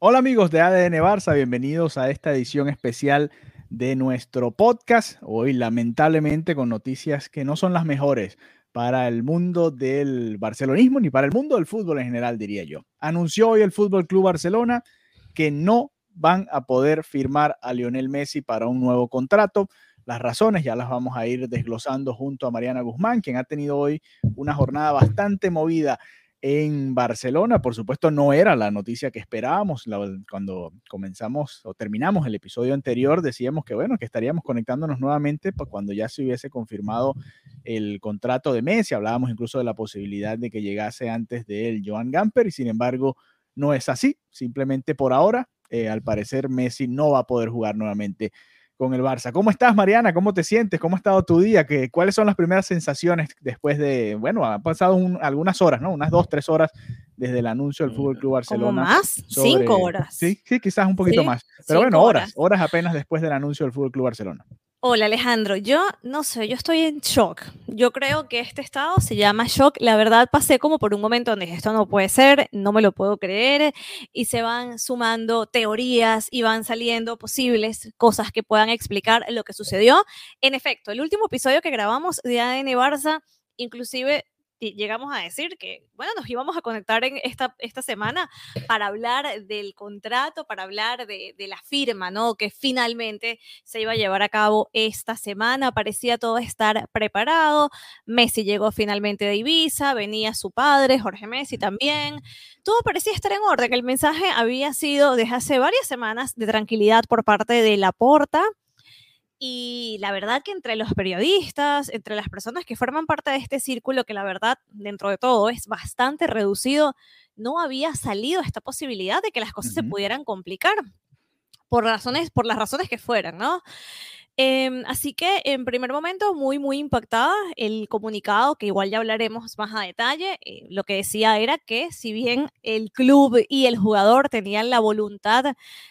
Hola amigos de ADN Barça, bienvenidos a esta edición especial de nuestro podcast. Hoy lamentablemente con noticias que no son las mejores para el mundo del barcelonismo ni para el mundo del fútbol en general, diría yo. Anunció hoy el Fútbol Club Barcelona que no van a poder firmar a Lionel Messi para un nuevo contrato. Las razones ya las vamos a ir desglosando junto a Mariana Guzmán, quien ha tenido hoy una jornada bastante movida en Barcelona. Por supuesto, no era la noticia que esperábamos. cuando comenzamos o terminamos el episodio anterior, decíamos que bueno, que estaríamos conectándonos nuevamente para cuando ya se hubiese confirmado el contrato de Messi. Hablábamos incluso de la posibilidad de que llegase antes de él Joan Gamper y sin embargo no es así. Simplemente por ahora, eh, al parecer, Messi no va a poder jugar nuevamente con el Barça. ¿Cómo estás, Mariana? ¿Cómo te sientes? ¿Cómo ha estado tu día? ¿Qué, ¿Cuáles son las primeras sensaciones después de, bueno, han pasado algunas horas, ¿no? Unas dos, tres horas desde el anuncio del Fútbol Club Barcelona. ¿Cómo más? Cinco horas. Sí, sí, quizás un poquito más. Pero bueno, horas, horas apenas después del anuncio del Fútbol Club Barcelona. Hola Alejandro, yo no sé, yo estoy en shock. Yo creo que este estado se llama shock. La verdad pasé como por un momento donde esto no puede ser, no me lo puedo creer y se van sumando teorías y van saliendo posibles cosas que puedan explicar lo que sucedió. En efecto, el último episodio que grabamos de ADN Barça, inclusive llegamos a decir que, bueno, nos íbamos a conectar en esta, esta semana para hablar del contrato, para hablar de, la firma, ¿no? Que finalmente se iba a llevar a cabo esta semana. Parecía todo estar preparado. Messi llegó finalmente de Ibiza, venía su padre, Jorge Messi también. Todo parecía estar en orden. El mensaje había sido desde hace varias semanas de tranquilidad por parte de la Porta y la verdad que entre los periodistas, entre las personas que forman parte de este círculo, que la verdad dentro de todo es bastante reducido, no había salido esta posibilidad de que las cosas se pudieran complicar por razones, por las razones que fueran, ¿no? Em, así que en primer momento muy, muy impactada el comunicado, que igual ya hablaremos más a detalle. Eh, lo que decía era que si bien el club y el jugador tenían la voluntad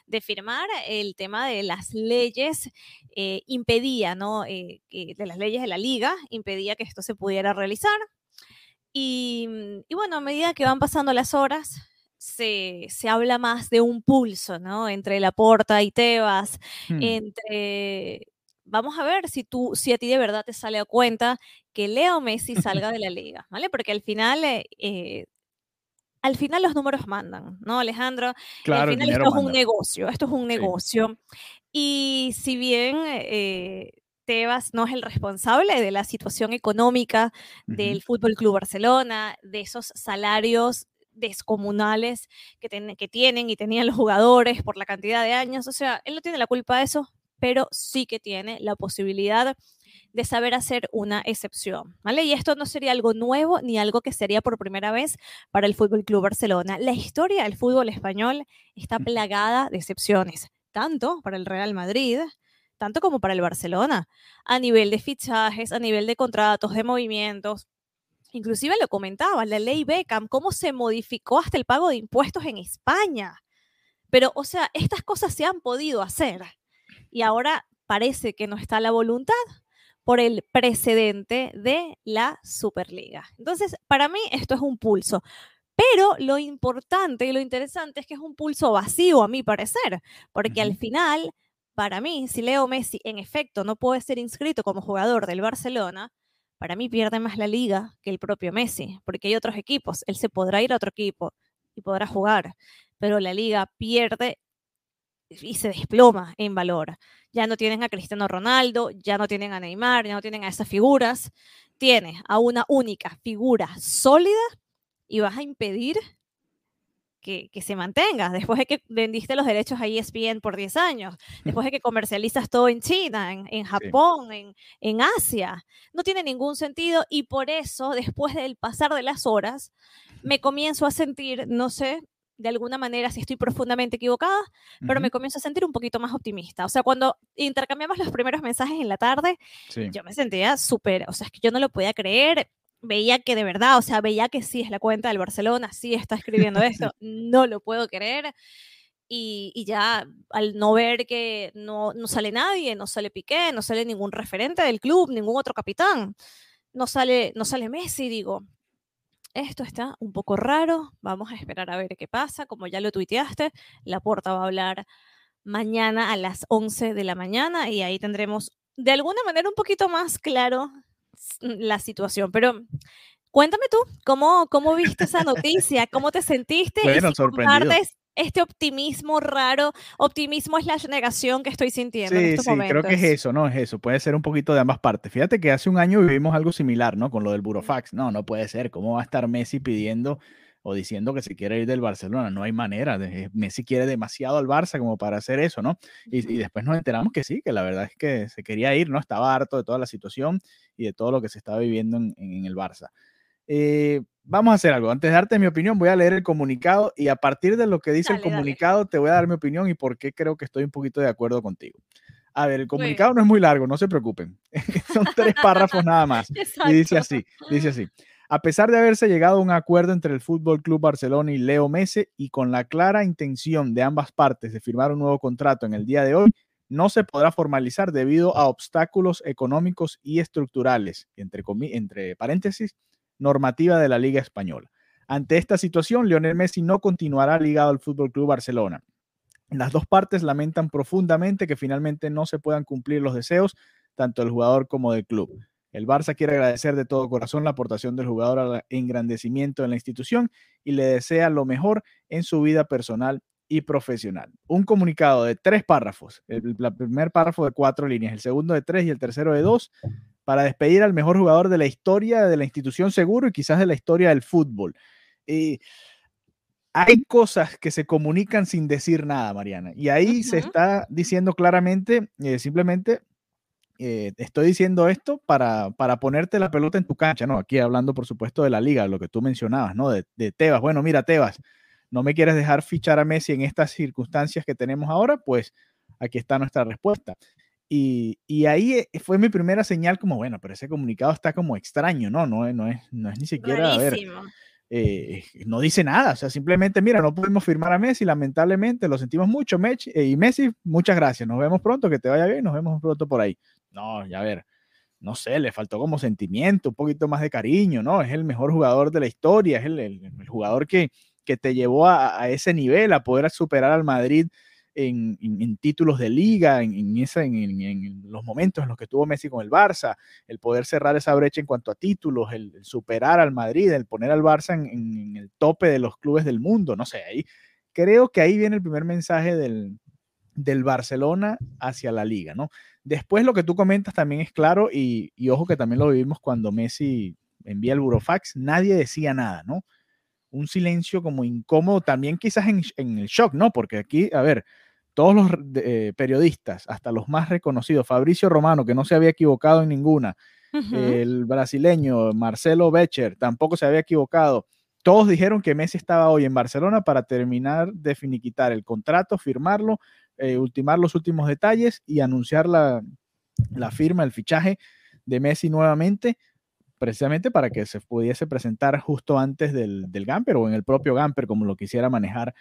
de firmar, el tema de las leyes eh, impedía, ¿no? Eh, de las leyes de la liga, impedía que esto se pudiera realizar. Y, y bueno, a medida que van pasando las horas, se, se, habla más de un pulso, ¿no? Entre Laporta y Tebas, hmm. entre vamos a ver si tú, si a ti de verdad te sale a cuenta que Leo Messi salga de la liga, ¿vale? Porque al final, eh, eh, al final los números mandan, ¿no, Alejandro? Claro, al final esto es un negocio, esto es un negocio. Y si bien eh, Tebas no es el responsable de la situación económica del Fútbol Club Barcelona, de esos salarios descomunales que, que tienen y tenían los jugadores por la cantidad de años, o sea, él no tiene la culpa de eso, pero sí que tiene la posibilidad de saber hacer una excepción, ¿vale? Y esto no sería algo nuevo ni algo que sería por primera vez para el Fútbol Club Barcelona. La historia del fútbol español está plagada de excepciones, tanto para el Real Madrid, tanto como para el Barcelona, a nivel de fichajes, a nivel de contratos, de movimientos. Inclusive lo comentaba, la ley Beckham, cómo se modificó hasta el pago de impuestos en España. Pero, o sea, estas cosas se han podido hacer y ahora parece que no está la voluntad por el precedente de la Superliga. Entonces, para mí esto es un pulso. Pero lo importante y lo interesante es que es un pulso vacío, a mi parecer, porque al final, para mí, si Leo Messi en efecto no puede ser inscrito como jugador del Barcelona, para mí pierde más la liga que el propio Messi, porque hay otros equipos, él se podrá ir a otro equipo y podrá jugar, pero la liga pierde y se desploma en valor. Ya no tienen a Cristiano Ronaldo, ya no tienen a Neymar, ya no tienen a esas figuras. Tienes a una única figura sólida y vas a impedir que, se mantenga. Después de que vendiste los derechos a ESPN por 10 años, después de que comercializas todo en China, en, Japón, en, en Asia. No tiene ningún sentido y por eso, después del pasar de las horas, me comienzo a sentir, no sé, de alguna manera, si estoy profundamente equivocada, pero me comienzo a sentir un poquito más optimista. O sea, cuando intercambiamos los primeros mensajes en la tarde, yo me sentía súper, o sea, es que yo no lo podía creer, veía que de verdad, o sea, veía que sí es la cuenta del Barcelona, sí está escribiendo esto, no lo puedo creer. Y, y, ya al no ver que no, no sale nadie, no sale Piqué, no sale ningún referente del club, ningún otro capitán, no sale, no sale Messi, digo, esto está un poco raro, vamos a esperar a ver qué pasa, como ya lo tuiteaste, la puerta va a hablar mañana a las 11 de la mañana y ahí tendremos de alguna manera un poquito más claro la situación, pero cuéntame tú, ¿cómo, cómo viste esa noticia? ¿Cómo te sentiste? Bueno, sorprendido este optimismo raro, optimismo es la negación que estoy sintiendo en estos sí, creo que es eso, ¿no? Es eso, puede ser un poquito de ambas partes. Fíjate que hace un año vivimos algo similar, ¿no? Con lo del Burofax. No, no puede ser. ¿Cómo va a estar Messi pidiendo o diciendo que se quiere ir del Barcelona? No hay manera. Messi quiere demasiado al Barça como para hacer eso, ¿no? Y, después nos enteramos que sí, que la verdad es que se quería ir, ¿no? Estaba harto de toda la situación y de todo lo que se estaba viviendo en, en el Barça. Eh, vamos a hacer algo. Antes de darte mi opinión, voy a leer el comunicado y a partir de lo que dice el comunicado te voy a dar mi opinión y por qué creo que estoy un poquito de acuerdo contigo. A ver, el comunicado no es muy largo, no se preocupen. Son tres párrafos nada más. Y dice así, dice así. A pesar de haberse llegado a un acuerdo entre el Fútbol Club Barcelona y Leo Messi y con la clara intención de ambas partes de firmar un nuevo contrato en el día de hoy, no se podrá formalizar debido a obstáculos económicos y estructurales, entre, entre paréntesis, normativa de la Liga Española. Ante esta situación, Lionel Messi no continuará ligado al Fútbol Club Barcelona. Las dos partes lamentan profundamente que finalmente no se puedan cumplir los deseos tanto del jugador como del club. El Barça quiere agradecer de todo corazón la aportación del jugador al engrandecimiento de la institución y le desea lo mejor en su vida personal y profesional. Un comunicado de tres párrafos, el, primer párrafo de cuatro líneas, el segundo de tres y el tercero de dos, para despedir al mejor jugador de la historia de la institución seguro y quizás de la historia del fútbol. Y hay cosas que se comunican sin decir nada, Mariana. Y ahí se está diciendo claramente, eh, simplemente, eh, estoy diciendo esto para, para ponerte la pelota en tu cancha, ¿no? Aquí hablando, por supuesto, de la liga, lo que tú mencionabas, ¿no? De, de Tebas. Bueno, mira, Tebas, no me quieres dejar fichar a Messi en estas circunstancias que tenemos ahora, pues aquí está nuestra respuesta. Y, ahí eh, fue mi primera señal como, bueno, pero ese comunicado está como extraño, ¿no? No, no, es, no es ni siquiera, a ver, eh, no dice nada, o sea, simplemente, mira, no pudimos firmar a Messi, lamentablemente, lo sentimos mucho, Mech, eh, y Messi, muchas gracias, nos vemos pronto, que te vaya bien, nos vemos pronto por ahí. No, ya a ver, no sé, le faltó como sentimiento, un poquito más de cariño, ¿no? Es el mejor jugador de la historia, es el, jugador que, que te llevó a, a, ese nivel, a poder superar al Madrid en, títulos de liga, en, en, los momentos en los que tuvo Messi con el Barça, el poder cerrar esa brecha en cuanto a títulos, el, superar al Madrid, el poner al Barça en, el tope de los clubes del mundo, no sé, ahí creo que ahí viene el primer mensaje del, del Barcelona hacia la liga, ¿no? Después lo que tú comentas también es claro y, y ojo que también lo vivimos cuando Messi envía el burofax, nadie decía nada, ¿no? Un silencio como incómodo, también quizás en, en, el shock, ¿no? Porque aquí, a ver, todos los eh, periodistas, hasta los más reconocidos, Fabricio Romano, que no se había equivocado en ninguna, el brasileño Marcelo Becher, tampoco se había equivocado. Todos dijeron que Messi estaba hoy en Barcelona para terminar de finiquitar el contrato, firmarlo, eh, ultimar los últimos detalles y anunciar la, la firma, el fichaje de Messi nuevamente precisamente para que se pudiese presentar justo antes del, del Gamper o en el propio Gamper, como lo quisiera manejar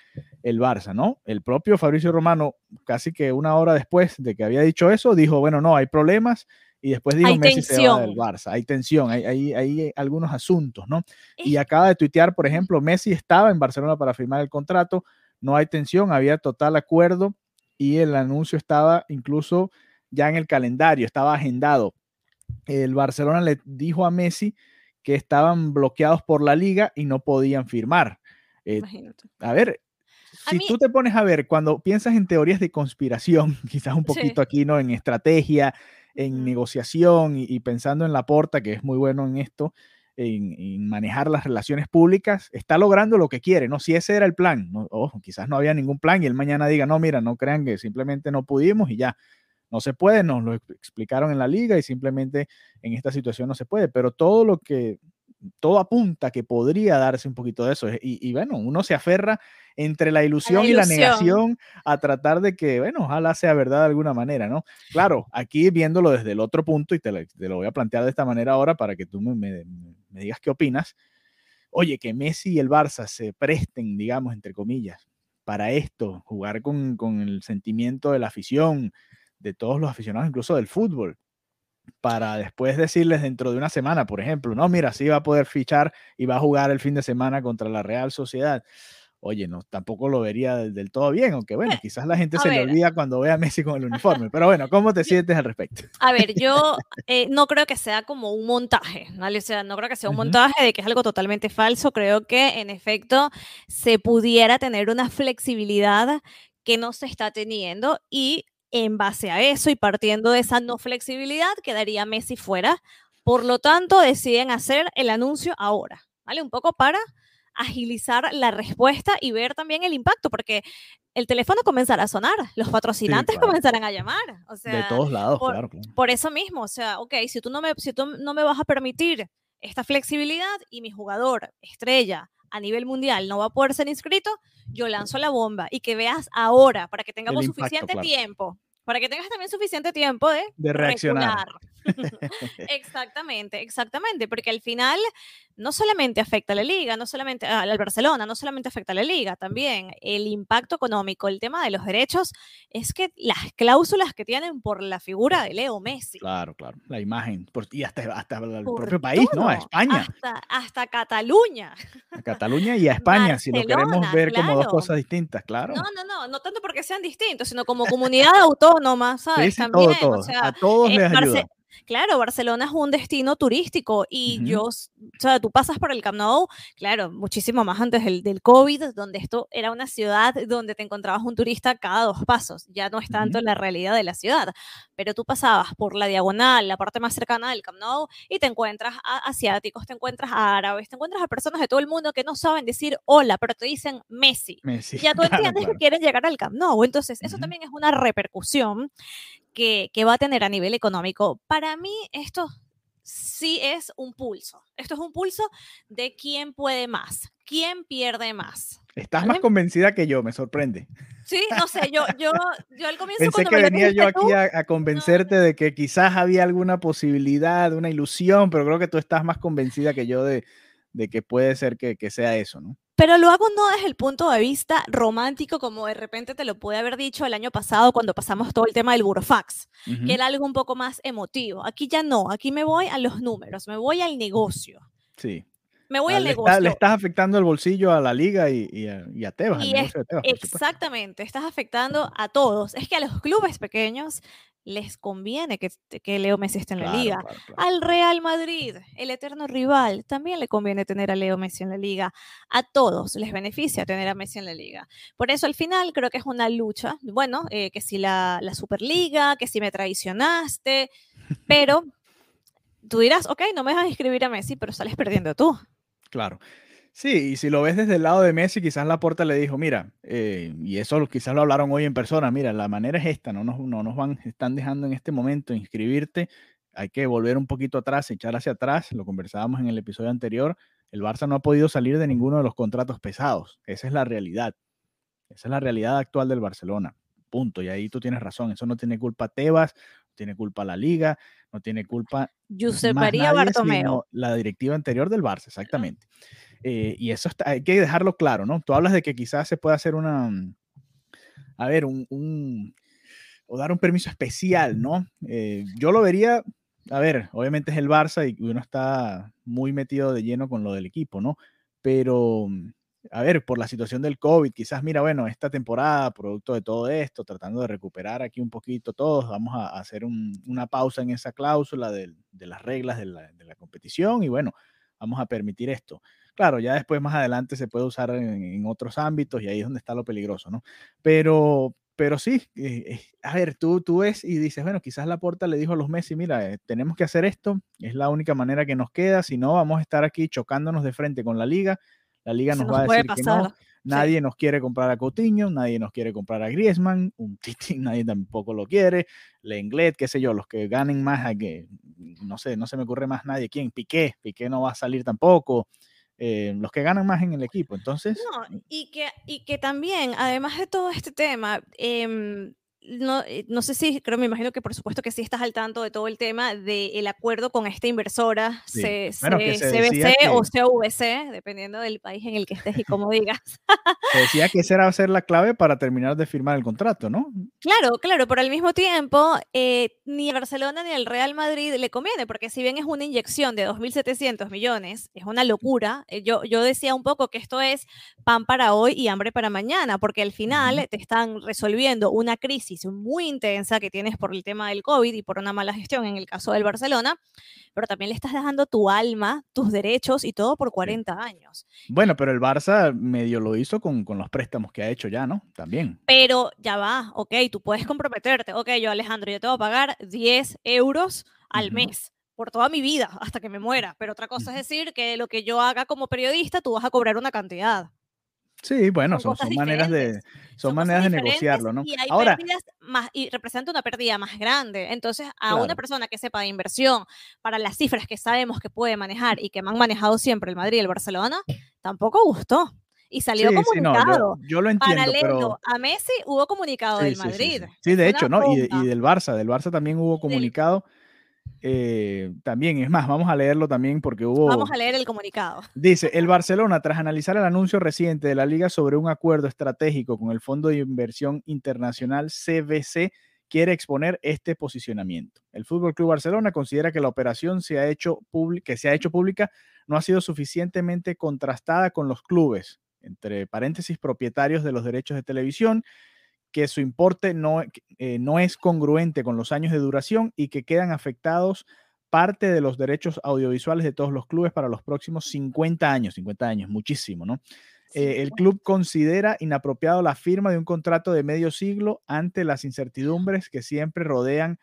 el Barça, ¿no? El propio Fabricio Romano, casi que una hora después de que había dicho eso, dijo, bueno, no, hay problemas, y después dijo, Messi se va del Barça, hay tensión, hay, hay, hay, algunos asuntos, ¿no? Y acaba de tuitear, por ejemplo, Messi estaba en Barcelona para firmar el contrato, no hay tensión, había total acuerdo, y el anuncio estaba incluso ya en el calendario, estaba agendado el Barcelona le dijo a Messi que estaban bloqueados por la liga y no podían firmar. Eh, a ver, si tú te pones a ver, cuando piensas en teorías de conspiración, quizás un poquito aquí, ¿no? En estrategia, en negociación y, pensando en la porta, que es muy bueno en esto, en, manejar las relaciones públicas, está logrando lo que quiere, ¿no? Si ese era el plan, ¿no? quizás no había ningún plan y él mañana diga, no, mira, no crean que simplemente no pudimos y ya. No se puede, nos lo explicaron en la liga y simplemente en esta situación no se puede, pero todo lo que, todo apunta que podría darse un poquito de eso. Y, bueno, uno se aferra entre la ilusión, y la negación a tratar de que, bueno, ojalá sea verdad de alguna manera, ¿no? Claro, aquí viéndolo desde el otro punto, y te lo, voy a plantear de esta manera ahora para que tú me, digas qué opinas. Oye, que Messi y el Barça se presten, digamos, entre comillas, para esto, jugar con, con el sentimiento de la afición, de todos los aficionados, incluso del fútbol. para después decirles dentro de una semana, por ejemplo, no, mira, sí va a poder fichar y va a jugar el fin de semana contra la Real Sociedad oye, no, tampoco lo vería del, todo bien, aunque bueno, quizás la gente se le olvida cuando ve a Messi con el uniforme, pero bueno, ¿cómo te sientes al respecto? A ver, yo eh, no creo que sea como un montaje, ¿vale? O sea, no creo que sea un montaje de que es algo totalmente falso, creo que en efecto se pudiera tener una flexibilidad que no se está teniendo y en base a eso y partiendo de esa no flexibilidad quedaría Messi fuera. Por lo tanto, deciden hacer el anuncio ahora, ¿vale? Un poco para agilizar la respuesta y ver también el impacto, porque el teléfono comenzará a sonar, los patrocinantes comenzarán a llamar. O sea, de todos lados, por, claro, Por eso mismo, o sea, ok, si tú, no me, si tú no me vas a permitir esta flexibilidad y mi jugador estrella a nivel mundial no va a poder ser inscrito, yo lanzo la bomba y que veas ahora para que tengamos suficiente tiempo para que tengas también suficiente tiempo de, de reaccionar. exactamente, exactamente, porque al final no solamente afecta a la liga, no solamente al Barcelona, no solamente afecta a la liga, también el impacto económico, el tema de los derechos, es que las cláusulas que tienen por la figura de Leo Messi. Claro, claro, la imagen, y hasta, hasta el propio país, ¿no? A España. Hasta, Cataluña. A Cataluña y a España, si lo queremos ver como dos cosas distintas, claro. No, no, no, no tanto porque sean distintos, sino como comunidad autónoma, ¿sabes? Sí, También, todo, todo. a todos les ayuda. Claro, Barcelona es un destino turístico y yo, o sea, tú pasas por el Camp Nou, claro, muchísimo más antes del, del, COVID, donde esto era una ciudad donde te encontrabas un turista cada dos pasos, ya no es tanto la realidad de la ciudad, pero tú pasabas por la diagonal, la parte más cercana del Camp Nou, y te encuentras a asiáticos, te encuentras a árabes, te encuentras a personas de todo el mundo que no saben decir hola, pero te dicen Messi. Messi. Ya tú entiendes que quieren llegar al Camp Nou, entonces eso también es una repercusión que, va a tener a nivel económico. Para mí esto sí es un pulso. Esto es un pulso de quién puede más, quién pierde más. Estás más convencida que yo, me sorprende. Sí, no sé, yo, yo, yo al comienzo Pensé que venía yo aquí a, convencerte de que quizás había alguna posibilidad, una ilusión, pero creo que tú estás más convencida que yo de, de que puede ser que, que sea eso, ¿no? Pero lo hago no desde el punto de vista romántico, como de repente te lo pude haber dicho el año pasado cuando pasamos todo el tema del burofax, que era algo un poco más emotivo. Aquí ya no, aquí me voy a los números, me voy al negocio. Sí. Me voy al negocio. le estás afectando el bolsillo a la liga y, a, Tebas. exactamente, estás afectando a todos. Es que a los clubes pequeños les conviene que, que Leo Messi esté en la liga. Al Real Madrid, el eterno rival, también le conviene tener a Leo Messi en la liga. A todos les beneficia tener a Messi en la liga. Por eso al final creo que es una lucha, bueno, eh, que si la, la Superliga, que si me traicionaste, pero tú dirás, ok, no me dejas inscribir a Messi, pero sales perdiendo tú. Claro. Sí, y si lo ves desde el lado de Messi, quizás la porta le dijo, mira, eh, y eso quizás lo hablaron hoy en persona, mira, la manera es esta, no nos, no nos van, están dejando en este momento inscribirte, hay que volver un poquito atrás, echar hacia atrás, lo conversábamos en el episodio anterior, el Barça no ha podido salir de ninguno de los contratos pesados, esa es la realidad, esa es la realidad actual del Barcelona, punto, y ahí tú tienes razón, eso no tiene culpa Tebas, no tiene culpa la liga, no tiene culpa Josep María Bartomeu. la directiva anterior del Barça, exactamente. Eh, y eso hay que dejarlo claro, ¿no? Tú hablas de que quizás se pueda hacer una, mm, a ver, un, o dar un permiso especial, ¿no? Eh, yo lo vería, a ver, obviamente es el Barça y uno está muy metido de lleno con lo del equipo, ¿no? Pero, mm, a ver, por la situación del COVID, quizás, mira, bueno, esta temporada, producto de todo esto, tratando de recuperar aquí un poquito todos, vamos a, hacer una pausa en esa cláusula de, las reglas de la, de la competición y bueno, vamos a permitir esto. Claro, ya después más adelante se puede usar en, otros ámbitos y ahí es donde está lo peligroso, ¿no? Pero, pero sí, eh, eh, a ver, tú, tú ves y dices, bueno, quizás la porta le dijo a los Messi, mira, eh, tenemos que hacer esto, es la única manera que nos queda, si no vamos a estar aquí chocándonos de frente con la liga, la liga nos, va a decir que no, nadie nos quiere comprar a Coutinho, nadie nos quiere comprar a Griezmann, un Titi nadie tampoco lo quiere, Lenglet, qué sé yo, los que ganen más, que, no sé, no se me ocurre más nadie, ¿quién? Piqué, Piqué no va a salir tampoco, eh, los que ganan más en el equipo. Entonces. No, y que, y que también, además de todo este tema, em, no, eh, no sé si, creo, me imagino que por supuesto que sí estás al tanto de todo el tema del acuerdo con esta inversora, CBC o CVC, dependiendo del país en el que estés y como digas. Se decía que esa era ser la clave para terminar de firmar el contrato, ¿no? Claro, claro, pero al mismo tiempo, eh, ni a Barcelona ni al Real Madrid le conviene, porque si bien es una inyección de 2.700 millones, es una locura. Eh, yo, yo decía un poco que esto es pan para hoy y hambre para mañana, porque al final te están resolviendo una crisis muy intensa que tienes por el tema del COVID y por una mala gestión en el caso del Barcelona, pero también le estás dejando tu alma, tus derechos y todo por 40 años. Bueno, pero el Barça medio lo hizo con, con los préstamos que ha hecho ya, ¿no? También. Pero ya va, ok, tú puedes comprometerte, ok, yo Alejandro, yo te voy a pagar 10 euros al mes por toda mi vida hasta que me muera. Pero otra cosa es decir que lo que yo haga como periodista, tú vas a cobrar una cantidad. Sí, bueno, son, son, maneras de son, maneras de negociarlo, ¿no? Y hay Ahora, pérdidas más y representa una pérdida más grande. Entonces, a una persona que sepa de inversión para las cifras que sabemos que puede manejar y que han manejado siempre el Madrid y el Barcelona, tampoco gustó. Y salió comunicado. yo, lo entiendo. Paralelo a Messi hubo comunicado del Madrid. Sí, de hecho, ¿no? Y, y, del Barça, del Barça también hubo comunicado. Eh, también, es más, vamos a leerlo también porque hubo... Vamos a leer el comunicado. Dice, el Barcelona, tras analizar el anuncio reciente de la liga sobre un acuerdo estratégico con el Fondo de Inversión Internacional CBC, quiere exponer este posicionamiento. El Fútbol Club Barcelona considera que la operación se ha hecho que se ha hecho pública no ha sido suficientemente contrastada con los clubes, entre paréntesis, propietarios de los derechos de televisión, que su importe no, eh, no es congruente con los años de duración y que quedan afectados parte de los derechos audiovisuales de todos los clubes para los próximos 50 años, 50 años, muchísimo, ¿no? Eh, el club considera inapropiado la firma de un contrato de medio siglo ante las incertidumbres que siempre rodean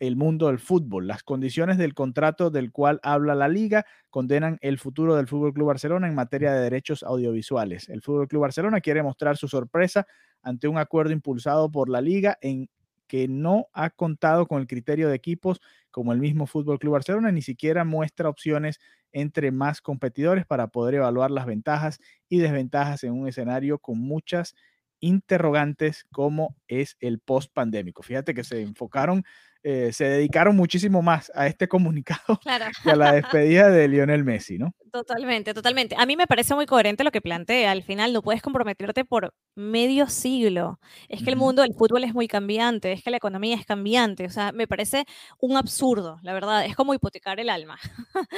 el mundo del fútbol. Las condiciones del contrato del cual habla la liga condenan el futuro del Fútbol Club Barcelona en materia de derechos audiovisuales. El Fútbol Club Barcelona quiere mostrar su sorpresa ante un acuerdo impulsado por la liga en que no ha contado con el criterio de equipos como el mismo Fútbol Club Barcelona, ni siquiera muestra opciones entre más competidores para poder evaluar las ventajas y desventajas en un escenario con muchas interrogantes como es el post pandémico. Fíjate que se enfocaron eh, se dedicaron muchísimo más a este comunicado que a la despedida de Lionel Messi, ¿no? Totalmente, totalmente. A mí me parece muy coherente lo que plantea. Al final no puedes comprometerte por medio siglo. Es que el mundo del fútbol es muy cambiante, es que la economía es cambiante. O sea, me parece un absurdo, la verdad. Es como hipotecar el alma.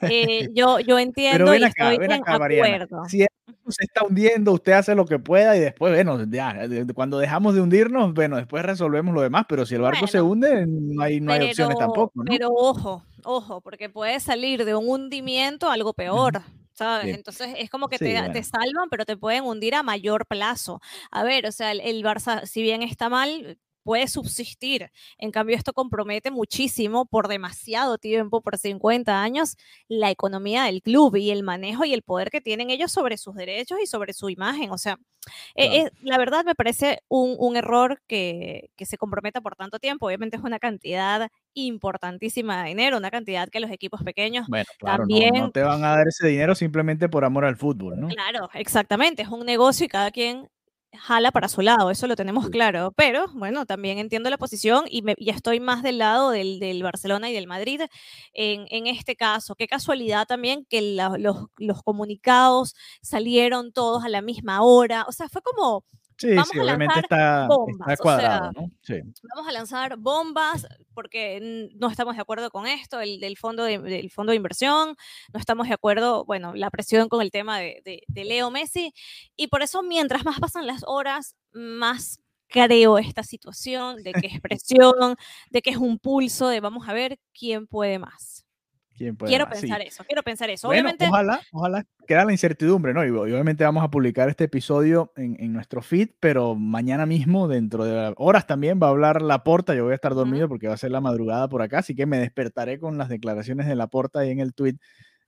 Eh, yo, yo entiendo Pero ven acá, y estoy ven acuerdo. Si se está hundiendo, usted hace lo que pueda y después, bueno, ya, cuando dejamos de hundirnos, bueno, después resolvemos lo demás. Pero si el barco se hunde, no hay, no hay opciones tampoco. ¿no? Pero ojo, ojo, porque puede salir de un hundimiento algo peor. ¿sabes? Entonces es como que te, te, salvan, pero te pueden hundir a mayor plazo. A ver, o sea, el, el, Barça, si bien está mal, puede subsistir. En cambio, esto compromete muchísimo por demasiado tiempo, por 50 años, la economía del club y el manejo y el poder que tienen ellos sobre sus derechos y sobre su imagen. O sea, eh, la verdad me parece un, un error que, que, se comprometa por tanto tiempo. Obviamente es una cantidad importantísima de dinero, una cantidad que los equipos pequeños bueno, también... No, no, te van a dar ese dinero simplemente por amor al fútbol, ¿no? Claro, exactamente, es un negocio y cada quien jala para su lado, eso lo tenemos claro, pero bueno, también entiendo la posición y, me, estoy más del lado del, del Barcelona y del Madrid en, en, este caso. Qué casualidad también que la, los, los comunicados salieron todos a la misma hora, o sea, fue como Sí, vamos sí, a obviamente está, bombas, está cuadrado, ¿no? Sí. Vamos a lanzar bombas porque no estamos de acuerdo con esto, el del fondo de, del fondo de inversión, no estamos de acuerdo, bueno, la presión con el tema de, de, de Leo Messi, y por eso mientras más pasan las horas, más creo esta situación de que es presión, de que es un pulso, de vamos a ver quién puede más quiero pensar eso, quiero pensar eso. obviamente, ojalá, ojalá queda la incertidumbre, ¿no? Y, obviamente vamos a publicar este episodio en, en, nuestro feed, pero mañana mismo, dentro de horas también, va a hablar la porta. Yo voy a estar dormido porque va a ser la madrugada por acá, así que me despertaré con las declaraciones de la porta ahí en el tweet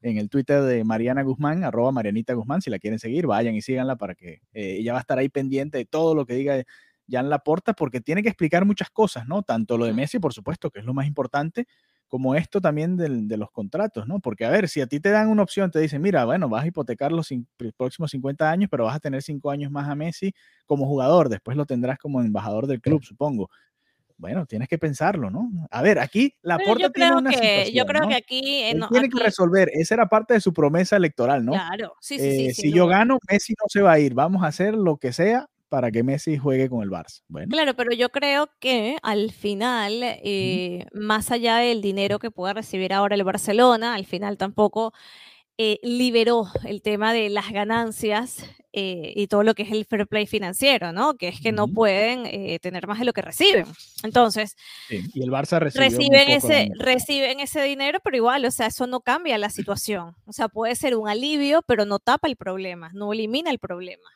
en el Twitter de Mariana Guzmán, arroba Marianita Guzmán, si la quieren seguir, vayan y síganla para que eh, ella va a estar ahí pendiente de todo lo que diga Jan Laporta, porque tiene que explicar muchas cosas, ¿no? Tanto lo de Messi, por supuesto, que es lo más importante, como esto también de los contratos, ¿no? Porque a ver, si a ti te dan una opción, te dicen, mira, bueno, vas a hipotecar los próximos 50 años, pero vas a tener 5 años más a Messi como jugador, después lo tendrás como embajador del club, supongo. Bueno, tienes que pensarlo, ¿no? A ver, aquí la puerta tiene una que, Yo creo que aquí... tiene que resolver, esa era parte de su promesa electoral, ¿no? Claro, sí, sí, sí. si yo gano, Messi no se va a ir, vamos a hacer lo que sea para que Messi juegue con el Barça. Bueno. Claro, pero yo creo que al final, eh, más allá del dinero que pueda recibir ahora el Barcelona, al final tampoco eh, liberó el tema de las ganancias eh, y todo lo que es el fair play financiero, ¿no? Que es que no pueden tener más de lo que reciben. Entonces, y el Barça reciben ese, reciben ese dinero, pero igual, o sea, eso no cambia la situación. O sea, puede ser un alivio, pero no tapa el problema, no elimina el problema.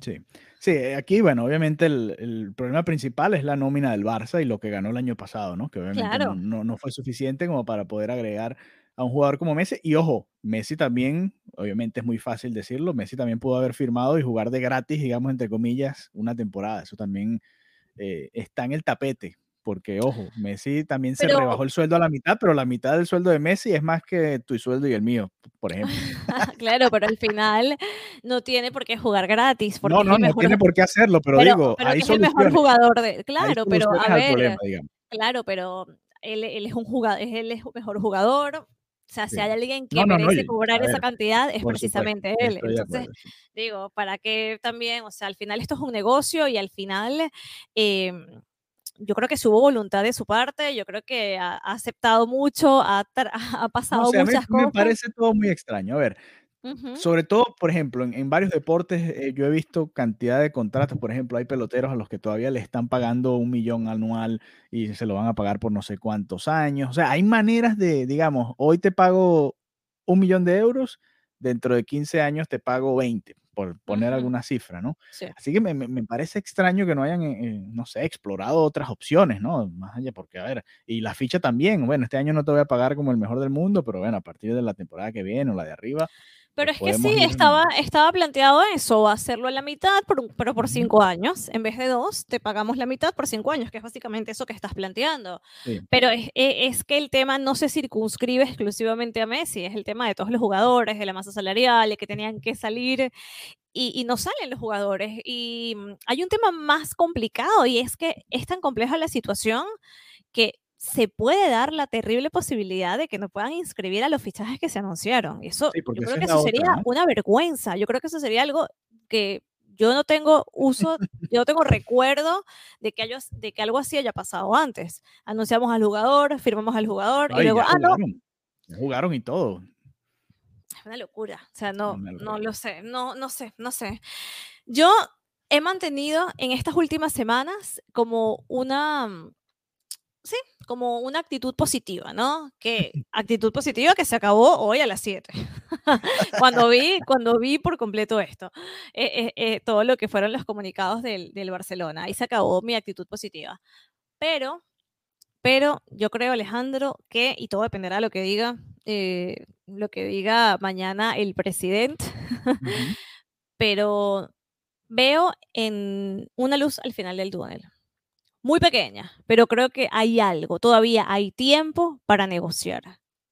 Sí. Sí, eh, aquí, bueno, obviamente el, problema principal es la nómina del Barça y lo que ganó el año pasado, ¿no? Que obviamente no, no, fue suficiente como para poder agregar a un jugador como Messi. Y ojo, Messi también, obviamente es muy fácil decirlo, Messi también pudo haber firmado y jugar de gratis, digamos, entre comillas, una temporada. Eso también eh, está en el tapete porque ojo, Messi también se rebajó el sueldo a la mitad, pero la mitad del sueldo de Messi es más que tu sueldo y el mío, por ejemplo. claro, pero al final no tiene por qué jugar gratis. no, no, no tiene por qué hacerlo, pero, digo, pero es el mejor jugador de, claro, pero a ver, claro, pero él, él, es un jugador, él es un mejor jugador. O sea, si hay alguien que merece cobrar esa cantidad, es precisamente él. Entonces, digo, para que también, o sea, al final esto es un negocio y al final eh, yo creo que hubo voluntad de su parte, yo creo que ha, aceptado mucho, ha, ha pasado muchas cosas. Me parece todo muy extraño. A ver, sobre todo, por ejemplo, en, varios deportes eh, yo he visto cantidad de contratos, por ejemplo, hay peloteros a los que todavía le están pagando un millón anual y se lo van a pagar por no sé cuántos años. O sea, hay maneras de, digamos, hoy te pago un millón de euros, dentro de 15 años te pago 20 por poner alguna cifra, ¿no? Así que me, parece extraño que no hayan, eh, eh, no sé, explorado otras opciones, ¿no? Más allá, porque, a ver, y la ficha también, bueno, este año no te voy a pagar como el mejor del mundo, pero bueno, a partir de la temporada que viene o la de arriba. Pero es que sí, estaba, estaba planteado eso, hacerlo a la mitad, por, pero por cinco años. En vez de dos, te pagamos la mitad por cinco años, que es básicamente eso que estás planteando. Pero es, e, es, que el tema no se circunscribe exclusivamente a Messi, es el tema de todos los jugadores, de la masa salarial, de que tenían que salir y, no salen los jugadores. Y mm, hay un tema más complicado y es que es tan compleja la situación que se puede dar la terrible posibilidad de que no puedan inscribir a los fichajes que se anunciaron. Eso, yo creo que eso sería una vergüenza. Yo creo que eso sería algo que yo no tengo uso, yo no tengo recuerdo de que, ellos, de que algo así haya pasado antes. Anunciamos al jugador, firmamos al jugador y luego, ah, no. jugaron y todo una locura. O sea, no, no lo sé, no, no sé, no sé. Yo he mantenido en estas últimas semanas como una, sí, como una actitud positiva, ¿no? Que actitud positiva que se acabó hoy a las 7. cuando vi, cuando vi por completo esto, eh, eh, eh, todo lo que fueron los comunicados del, del Barcelona, ahí se acabó mi actitud positiva. Pero, pero yo creo, Alejandro, que, y todo dependerá de lo que diga lo que diga mañana el presidente, pero veo en una luz al final del túnel. Muy pequeña, pero creo que hay algo, todavía hay tiempo para negociar.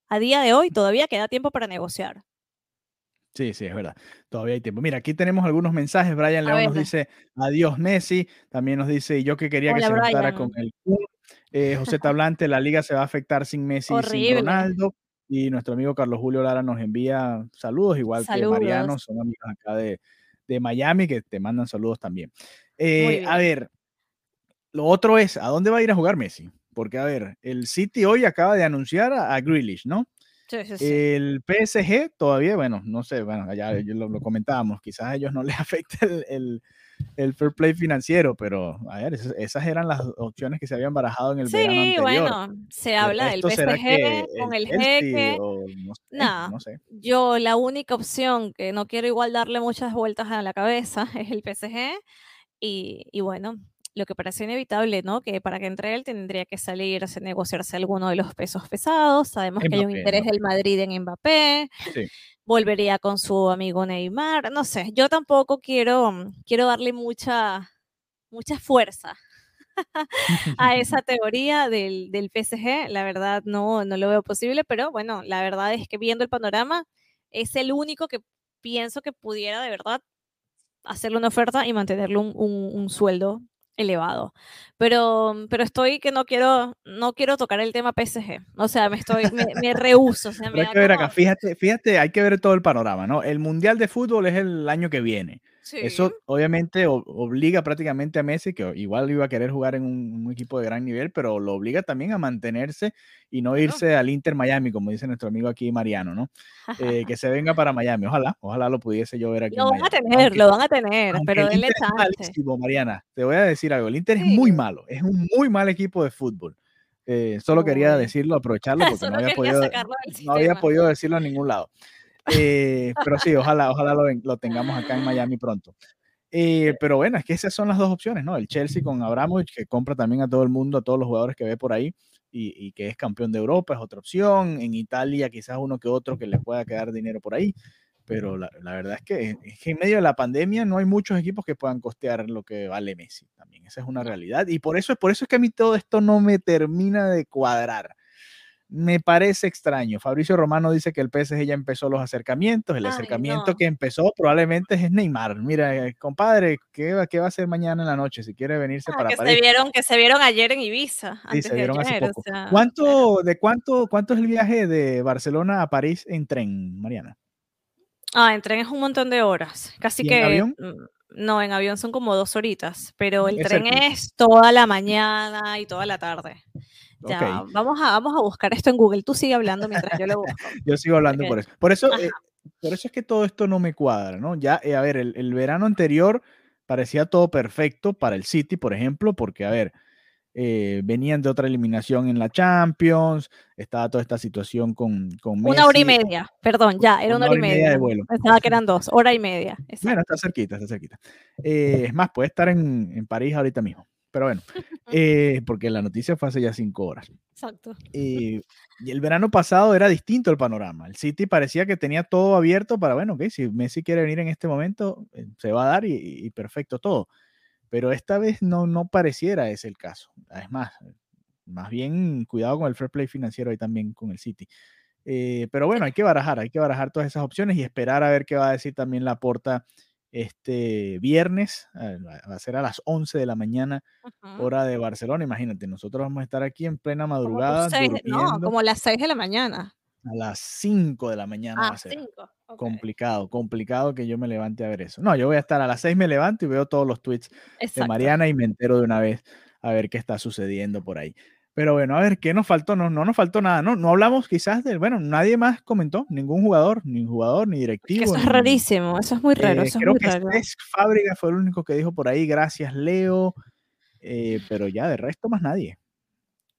A día de hoy todavía queda tiempo para negociar. Sí, sí, es verdad. Todavía hay tiempo. Mira, aquí tenemos algunos mensajes. Brian León nos dice adiós Messi. También nos dice yo que quería que se juntara con el eh, José Tablante, la liga se va a afectar sin Messi y sin Ronaldo. Y nuestro amigo Carlos Julio Lara nos envía saludos, igual que Mariano, son amigos acá de, Miami que te mandan saludos también. Eh, a ver, lo otro es, ¿a dónde va a ir a jugar Messi? Porque, a ver, el City hoy acaba de anunciar a, a Grealish, ¿no? Sí, sí, sí. El PSG todavía, bueno, no sé, bueno, ya lo, lo comentábamos, quizás a ellos no les afecte el, el fair play financiero, pero a ver, esas, eran las opciones que se habían barajado en el verano anterior. Sí, bueno, se habla del PSG con el, jeque. No, sé. Yo la única opción que no quiero igual darle muchas vueltas a la cabeza es el PSG y, y bueno, lo que parece inevitable, ¿no? Que para que entre él tendría que salir a negociarse alguno de los pesos pesados. Sabemos que hay un interés del Madrid en Mbappé. Volvería con su amigo Neymar. No sé, yo tampoco quiero, quiero darle mucha, mucha fuerza a esa teoría del, del, PSG. La verdad no, no lo veo posible, pero bueno, la verdad es que viendo el panorama es el único que pienso que pudiera de verdad hacerle una oferta y mantenerle un, un sueldo elevado. Pero, pero estoy que no quiero, no quiero tocar el tema PSG. O sea, me estoy, me, me rehuso. O sea, hay que ver acá, fíjate, fíjate, hay que ver todo el panorama, ¿no? El Mundial de Fútbol es el año que viene. Eso obviamente obliga prácticamente a Messi, que igual iba a querer jugar en un, equipo de gran nivel, pero lo obliga también a mantenerse y no irse al Inter Miami, como dice nuestro amigo aquí Mariano, ¿no? Eh, que se venga para Miami, ojalá, ojalá lo pudiese yo ver aquí. Lo van a tener, lo van a tener, pero es malísimo, Mariana, te voy a decir algo, el Inter es muy malo, es un muy mal equipo de fútbol. Eh, solo quería decirlo, aprovecharlo, porque no había, podido, no había podido decirlo a ningún lado. Eh, pero sí, ojalá, ojalá lo, lo, tengamos acá en Miami pronto. Eh, pero bueno, es que esas son las dos opciones, ¿no? El Chelsea con Abramovich, que compra también a todo el mundo, a todos los jugadores que ve por ahí, y, y, que es campeón de Europa, es otra opción. En Italia, quizás uno que otro que le pueda quedar dinero por ahí. Pero la, la verdad es que, es que en medio de la pandemia no hay muchos equipos que puedan costear lo que vale Messi. También esa es una realidad. Y por eso, por eso es que a mí todo esto no me termina de cuadrar me parece extraño. Fabricio Romano dice que el PSG ya empezó los acercamientos. El acercamiento que empezó probablemente es Neymar. Mira, eh, compadre, ¿qué va, ¿qué va a hacer mañana en la noche si quiere venirse ah, para que París? Se vieron, que se vieron ayer en Ibiza. Sí, se vieron hace poco. ¿Cuánto, ¿De cuánto, cuánto es el viaje de Barcelona a París en tren, Mariana? Ah, en tren es un montón de horas. Casi que. En avión? Mm, no, en avión son como dos horitas, pero el tren es toda la mañana y toda la tarde. Ya, vamos, a, vamos a buscar esto en Google. Tú sigue hablando mientras yo lo busco. yo sigo hablando por eso. Por eso, eh, por eso es que todo esto no me cuadra, ¿no? Ya, eh, a ver, el, el, verano anterior parecía todo perfecto para el City, por ejemplo, porque, a ver, eh, venían de otra eliminación en la Champions, estaba toda esta situación con, con Una hora y media, perdón, ya, era una, hora, y media. de vuelo. Pensaba que eran dos, hora y media. Bueno, está cerquita, está cerquita. es más, puede estar en, en París ahorita mismo. Pero bueno, eh, porque la noticia fue hace ya cinco horas. Exacto. y el verano pasado era distinto el panorama. El City parecía que tenía todo abierto para, bueno, ok, si Messi quiere venir en este momento, eh, se va a dar y, perfecto todo. Pero esta vez no, no pareciera ese el caso. Es más, más bien cuidado con el fair play financiero ahí también con el City. Eh, pero bueno, hay que barajar, hay que barajar todas esas opciones y esperar a ver qué va a decir también la porta este viernes, ah, va a ser a las 11 de la mañana, hora de Barcelona. Imagínate, nosotros vamos a estar aquí en plena madrugada. no, como a las 6 de la mañana. A las 5 de la mañana va a ser. Complicado, complicado que yo me levante a ver eso. No, yo voy a estar a las 6, me levanto y veo todos los tweets de Mariana y me entero de una vez a ver qué está sucediendo por ahí. Pero bueno, a ver, ¿qué nos faltó? No, no nos faltó nada, ¿no? No hablamos quizás del, bueno, nadie más comentó, ningún jugador, ni jugador, ni directivo. Eso es rarísimo, eso es muy raro. Eh, creo que raro. Fábrica fue el único que dijo por ahí, gracias Leo, eh, pero ya de resto más nadie.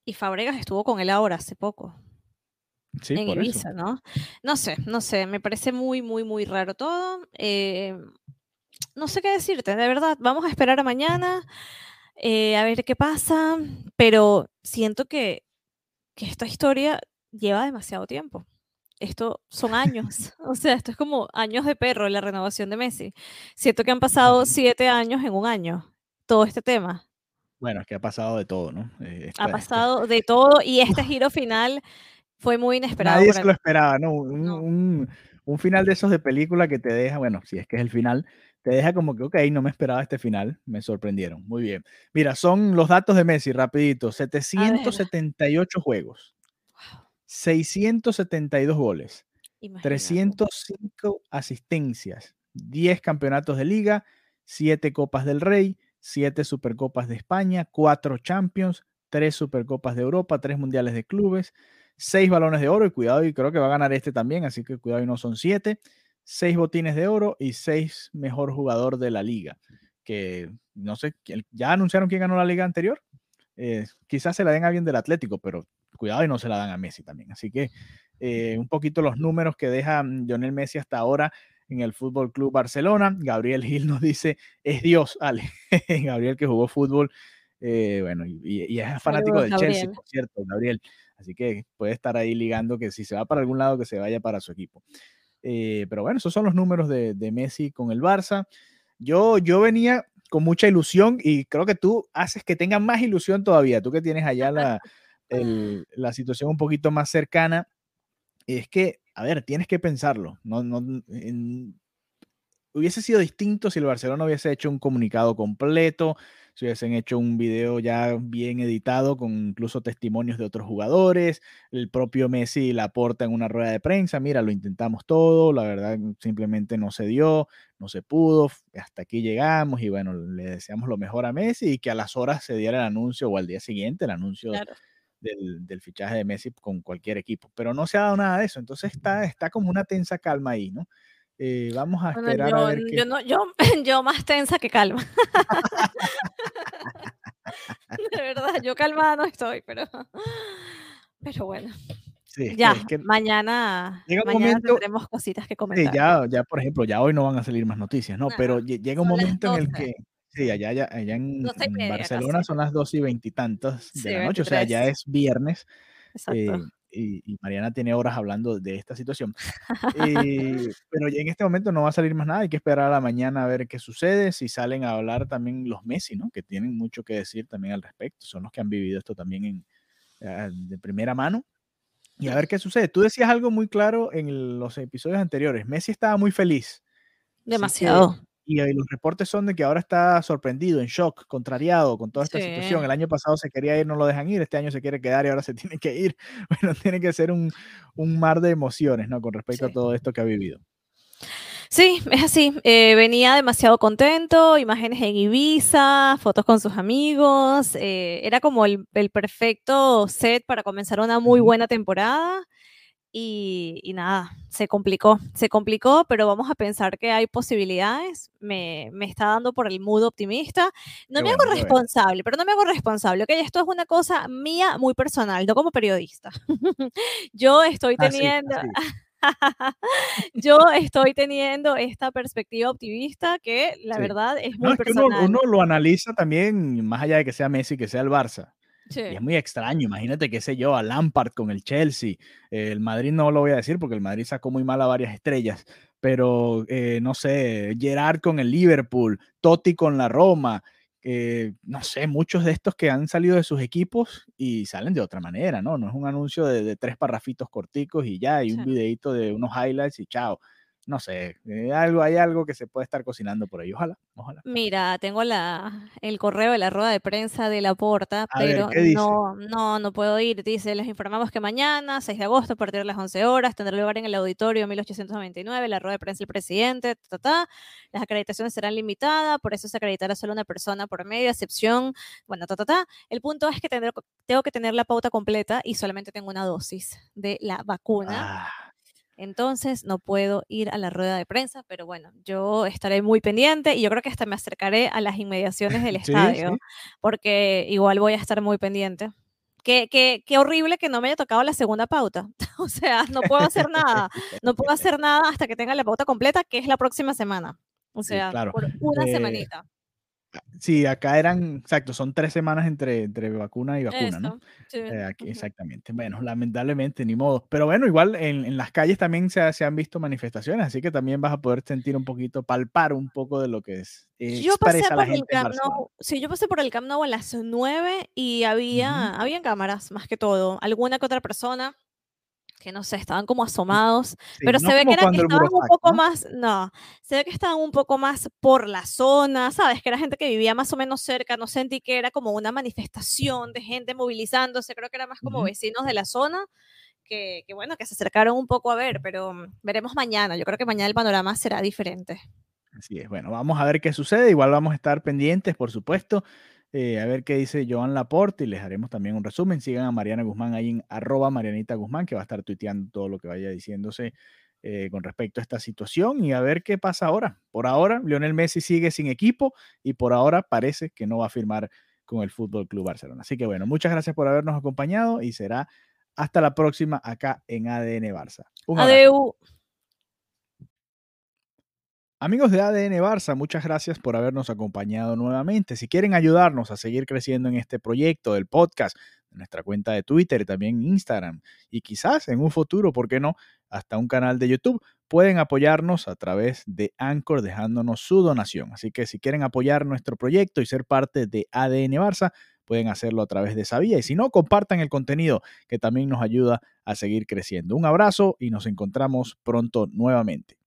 Y Fábregas estuvo con él ahora hace poco. Sí, en Ibiza, ¿no? No sé, no sé, me parece muy, muy, muy raro todo. Eh, no sé qué decirte, de verdad, vamos a esperar a mañana. Eh, a ver qué pasa, pero siento que, que esta historia lleva demasiado tiempo. Esto son años, o sea, esto es como años de perro, la renovación de Messi. Siento que han pasado siete años en un año, todo este tema. Bueno, es que ha pasado de todo, ¿no? Eh, ha pasado de todo y este giro final fue muy inesperado. Nadie se lo esperaba, ¿no? Un, Un, un, final de esos de película que te deja, bueno, si es que es el final, te deja como que, ok, no me esperaba este final, me sorprendieron. Muy bien. Mira, son los datos de Messi, rapidito. 778 juegos, 672 goles, 305 asistencias, 10 campeonatos de liga, 7 Copas del Rey, 7 Supercopas de España, 4 Champions, 3 Supercopas de Europa, 3 Mundiales de Clubes, 6 balones de oro y cuidado, y creo que va a ganar este también, así que cuidado y no son 7 seis botines de oro y seis mejor jugador de la liga. Que no sé, ya anunciaron quién ganó la liga anterior. Eh, quizás se la den a alguien del Atlético, pero cuidado y no se la dan a Messi también. Así que eh, un poquito los números que deja mm, Lionel Messi hasta ahora en el Fútbol Club Barcelona. Gabriel Gil nos dice: es Dios, Ale. Gabriel que jugó fútbol, eh, bueno, y, es fanático del Chelsea, por cierto, Gabriel. Así que puede estar ahí ligando que si se va para algún lado, que se vaya para su equipo. Eh, pero bueno, esos son los números de, Messi con el Barça. Yo, yo venía con mucha ilusión y creo que tú haces que tengan más ilusión todavía, tú que tienes allá la, la situación un poquito más cercana, es que, a ver, tienes que pensarlo, no, no, hubiese sido distinto si el Barcelona hubiese hecho un comunicado completo, si hubiesen hecho un video ya bien editado con incluso testimonios de otros jugadores, el propio Messi la aporta en una rueda de prensa, mira, lo intentamos todo, la verdad simplemente no se dio, no se pudo, hasta aquí llegamos y bueno, le deseamos lo mejor a Messi y que a las horas se diera el anuncio o al día siguiente el anuncio. Del, fichaje de Messi con cualquier equipo, pero no se ha dado nada de eso, entonces está, está como una tensa calma ahí, ¿no? Eh, vamos a esperar yo, a ver qué... yo, yo, más tensa que calma. de verdad, yo calmada no estoy, pero, pero bueno. ya, mañana, mañana tendremos cositas que comentar. ya, ya, por ejemplo, ya hoy no van a salir más noticias, ¿no? pero llega un momento en el que, sí, allá, allá, en, Barcelona son las dos y veintitantos de la noche, o sea, ya es viernes. Exacto. Eh, y, Mariana tiene horas hablando de esta situación. Eh, pero ya en este momento no va a salir más nada, hay que esperar a la mañana a ver qué sucede, si salen a hablar también los Messi, ¿no? Que tienen mucho que decir también al respecto, son los que han vivido esto también en, ah, de primera mano. Y a ver qué sucede. Tú decías algo muy claro en los episodios anteriores. Messi estaba muy feliz. Demasiado. Y, los reportes son de que ahora está sorprendido, en shock, contrariado con toda esta situación. El año pasado se quería ir, no lo dejan ir, este año se quiere quedar y ahora se tiene que ir. Bueno, tiene que ser un, un mar de emociones, ¿no? Con respecto a todo esto que ha vivido. Sí, es así. Eh, venía demasiado contento, imágenes en Ibiza, fotos con sus amigos. Eh, era como el, el, perfecto set para comenzar una muy buena temporada. Y, nada, se complicó, se complicó, pero vamos a pensar que hay posibilidades. Me, me está dando por el mood optimista. No me hago responsable, pero no me hago responsable, ¿ok? Esto es una cosa mía muy personal, no como periodista. Yo estoy teniendo... yo estoy teniendo esta perspectiva optimista que la verdad es muy personal. uno, lo analiza también, más allá de que sea Messi, que sea el Barça. Y es muy extraño, imagínate, qué sé yo, a Lampard con el Chelsea. el Madrid no lo voy a decir porque el Madrid sacó muy mal a varias estrellas, pero eh, no sé, Gerard con el Liverpool, Totti con la Roma, eh, no sé, muchos de estos que han salido de sus equipos y salen de otra manera, ¿no? No es un anuncio de, tres parrafitos corticos y ya, y un videito de unos highlights y chao no sé, eh, algo, hay algo que se puede estar cocinando por ahí. Ojalá, ojalá. Mira, tengo la, el correo de la rueda de prensa de la porta, pero no, no, no puedo ir. Dice, les informamos que mañana, 6 de agosto, a partir de las 11 horas, tendrá lugar en el auditorio 1899 la rueda de prensa del presidente, ta, las acreditaciones serán limitadas, por eso se acreditará solo una persona por medio, excepción, bueno, ta, ta, ta. El punto es que tengo que tener la pauta completa y solamente tengo una dosis de la vacuna. Ah. Entonces no puedo ir a la rueda de prensa, pero bueno, yo estaré muy pendiente y yo creo que hasta me acercaré a las inmediaciones del estadio, porque igual voy a estar muy pendiente. Qué, qué, qué, horrible que no me haya tocado la segunda pauta. o sea, no puedo hacer nada. No puedo hacer nada hasta que tenga la pauta completa, que es la próxima semana. O sea, por una eh, semanita. Sí, acá eran, exacto, son tres semanas entre, entre vacuna y vacuna, ¿no? Eh, aquí, exactamente. Bueno, lamentablemente, ni modo. Pero bueno, igual en, en las calles también se, se, han visto manifestaciones, así que también vas a poder sentir un poquito, palpar un poco de lo que es. Eh, yo pasé por el Camp Nou, sí, yo pasé por el Camp Nou a las nueve y había, habían cámaras más que todo. Alguna que otra persona que no sé, estaban como asomados, pero se ve que, estaban un poco más, no, se ve que estaban un poco más por la zona, ¿sabes? Que era gente que vivía más o menos cerca, no sentí que era como una manifestación de gente movilizándose, creo que era más como vecinos de la zona, que, que, bueno, que se acercaron un poco a ver, pero mm, veremos mañana, yo creo que mañana el panorama será diferente. Así es, bueno, vamos a ver qué sucede, igual vamos a estar pendientes, por supuesto. Eh, a ver qué dice Joan Laporte y les haremos también un resumen. Sigan a Mariana Guzmán ahí en arroba Marianita Guzmán, que va a estar tuiteando todo lo que vaya diciéndose eh, con respecto a esta situación y a ver qué pasa ahora. Por ahora, Lionel Messi sigue sin equipo y por ahora parece que no va a firmar con el Fútbol Club Barcelona. Así que bueno, muchas gracias por habernos acompañado y será hasta la próxima acá en ADN Barça. Amigos de ADN Barça, muchas gracias por habernos acompañado nuevamente. Si quieren ayudarnos a seguir creciendo en este proyecto del podcast nuestra cuenta de Twitter y también Instagram. Y quizás en un futuro, ¿por qué no? Hasta un canal de YouTube. Pueden apoyarnos a través de Anchor dejándonos su donación. Así que si quieren apoyar nuestro proyecto y ser parte de ADN Barça, pueden hacerlo a través de esa vía. Y si no, compartan el contenido que también nos ayuda a seguir creciendo. Un abrazo y nos encontramos pronto nuevamente.